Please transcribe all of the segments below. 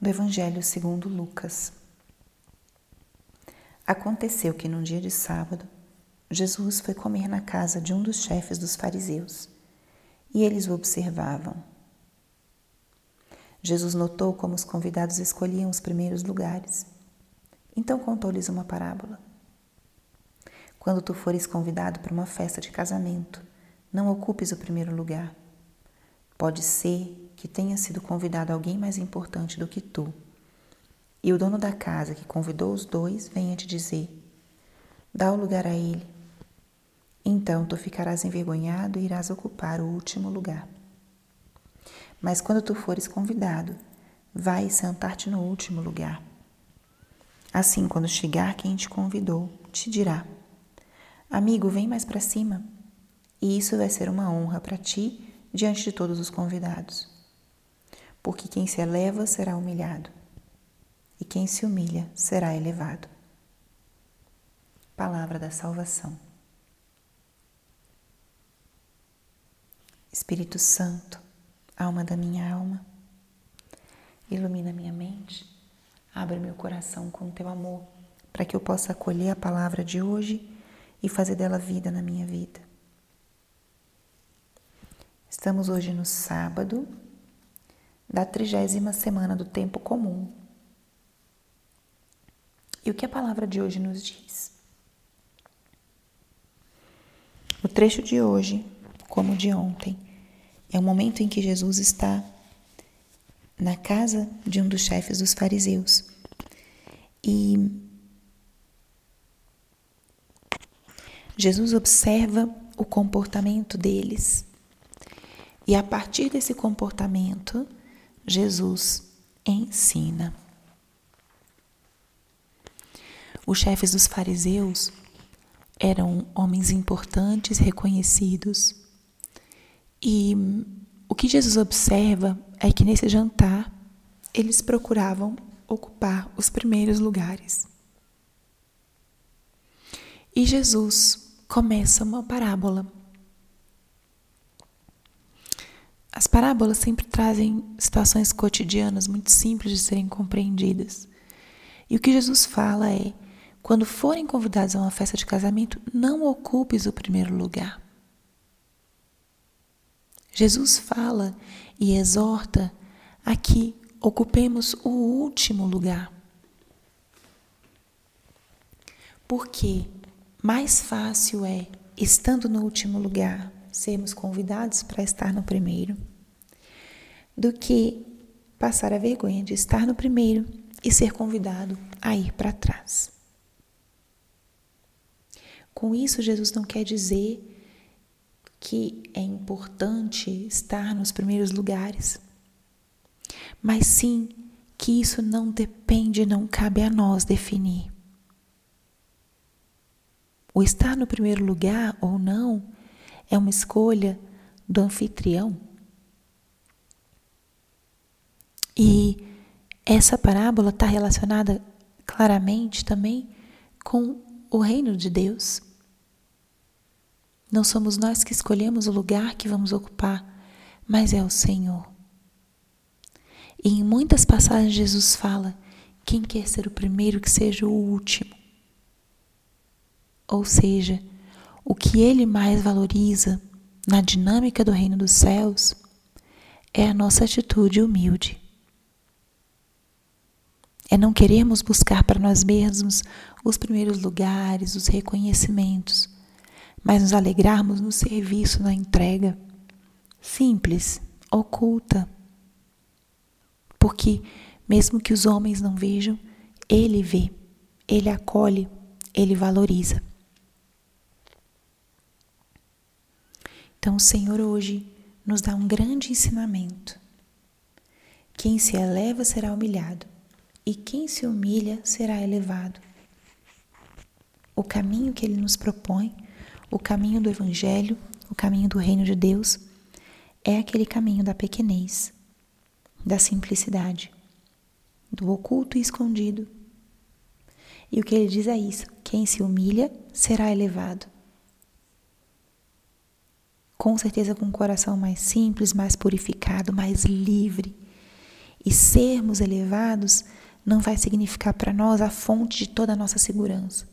do Evangelho segundo Lucas. Aconteceu que num dia de sábado, Jesus foi comer na casa de um dos chefes dos fariseus, e eles o observavam. Jesus notou como os convidados escolhiam os primeiros lugares. Então contou-lhes uma parábola. Quando tu fores convidado para uma festa de casamento, não ocupes o primeiro lugar. Pode ser que tenha sido convidado alguém mais importante do que tu. E o dono da casa que convidou os dois venha te dizer: dá o lugar a ele. Então tu ficarás envergonhado e irás ocupar o último lugar. Mas quando tu fores convidado, vai sentar-te no último lugar. Assim, quando chegar quem te convidou, te dirá: Amigo, vem mais para cima. E isso vai ser uma honra para ti diante de todos os convidados. Porque quem se eleva será humilhado, e quem se humilha será elevado. Palavra da salvação. Espírito Santo, alma da minha alma, ilumina minha mente, abre meu coração com teu amor, para que eu possa acolher a palavra de hoje e fazer dela vida na minha vida. Estamos hoje no sábado da trigésima semana do tempo comum. E o que a palavra de hoje nos diz? O trecho de hoje, como de ontem, é o momento em que Jesus está na casa de um dos chefes dos fariseus. E Jesus observa o comportamento deles e a partir desse comportamento, Jesus ensina. Os chefes dos fariseus eram homens importantes, reconhecidos. E o que Jesus observa é que nesse jantar eles procuravam ocupar os primeiros lugares. E Jesus começa uma parábola As parábolas sempre trazem situações cotidianas muito simples de serem compreendidas. E o que Jesus fala é: quando forem convidados a uma festa de casamento, não ocupes o primeiro lugar. Jesus fala e exorta a que ocupemos o último lugar. Porque mais fácil é, estando no último lugar, sermos convidados para estar no primeiro, do que passar a vergonha de estar no primeiro e ser convidado a ir para trás. Com isso, Jesus não quer dizer que é importante estar nos primeiros lugares, mas sim que isso não depende, não cabe a nós definir. O estar no primeiro lugar ou não é uma escolha do anfitrião. E essa parábola está relacionada claramente também com o reino de Deus. Não somos nós que escolhemos o lugar que vamos ocupar, mas é o Senhor. E em muitas passagens Jesus fala: quem quer ser o primeiro, que seja o último. Ou seja, o que ele mais valoriza na dinâmica do reino dos céus é a nossa atitude humilde. É não queremos buscar para nós mesmos os primeiros lugares, os reconhecimentos, mas nos alegrarmos no serviço, na entrega. Simples, oculta. Porque, mesmo que os homens não vejam, Ele vê, Ele acolhe, Ele valoriza. Então, o Senhor hoje nos dá um grande ensinamento. Quem se eleva será humilhado, e quem se humilha será elevado. O caminho que ele nos propõe, o caminho do Evangelho, o caminho do reino de Deus, é aquele caminho da pequenez, da simplicidade, do oculto e escondido. E o que ele diz é isso: quem se humilha será elevado com certeza com um coração mais simples, mais purificado, mais livre. E sermos elevados não vai significar para nós a fonte de toda a nossa segurança,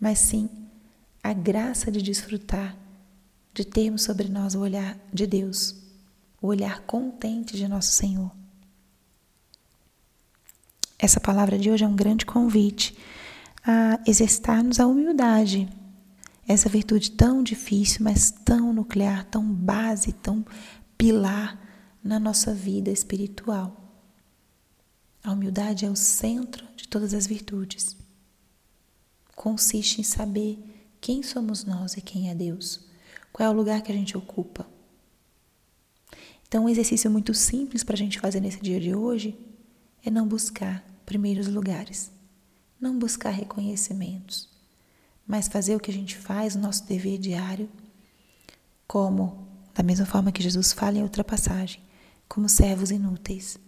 mas sim a graça de desfrutar, de termos sobre nós o olhar de Deus, o olhar contente de nosso Senhor. Essa palavra de hoje é um grande convite a exercitar-nos a humildade, essa virtude tão difícil, mas tão nuclear, tão base, tão pilar na nossa vida espiritual. A humildade é o centro de todas as virtudes. Consiste em saber quem somos nós e quem é Deus, qual é o lugar que a gente ocupa. Então, um exercício muito simples para a gente fazer nesse dia de hoje é não buscar primeiros lugares, não buscar reconhecimentos, mas fazer o que a gente faz, o nosso dever diário, como, da mesma forma que Jesus fala em outra passagem, como servos inúteis.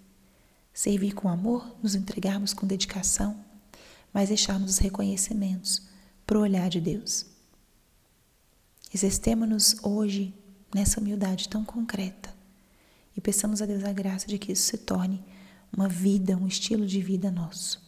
Servir com amor, nos entregarmos com dedicação, mas deixarmos os reconhecimentos para o olhar de Deus. Exercemos-nos hoje nessa humildade tão concreta e peçamos a Deus a graça de que isso se torne uma vida, um estilo de vida nosso.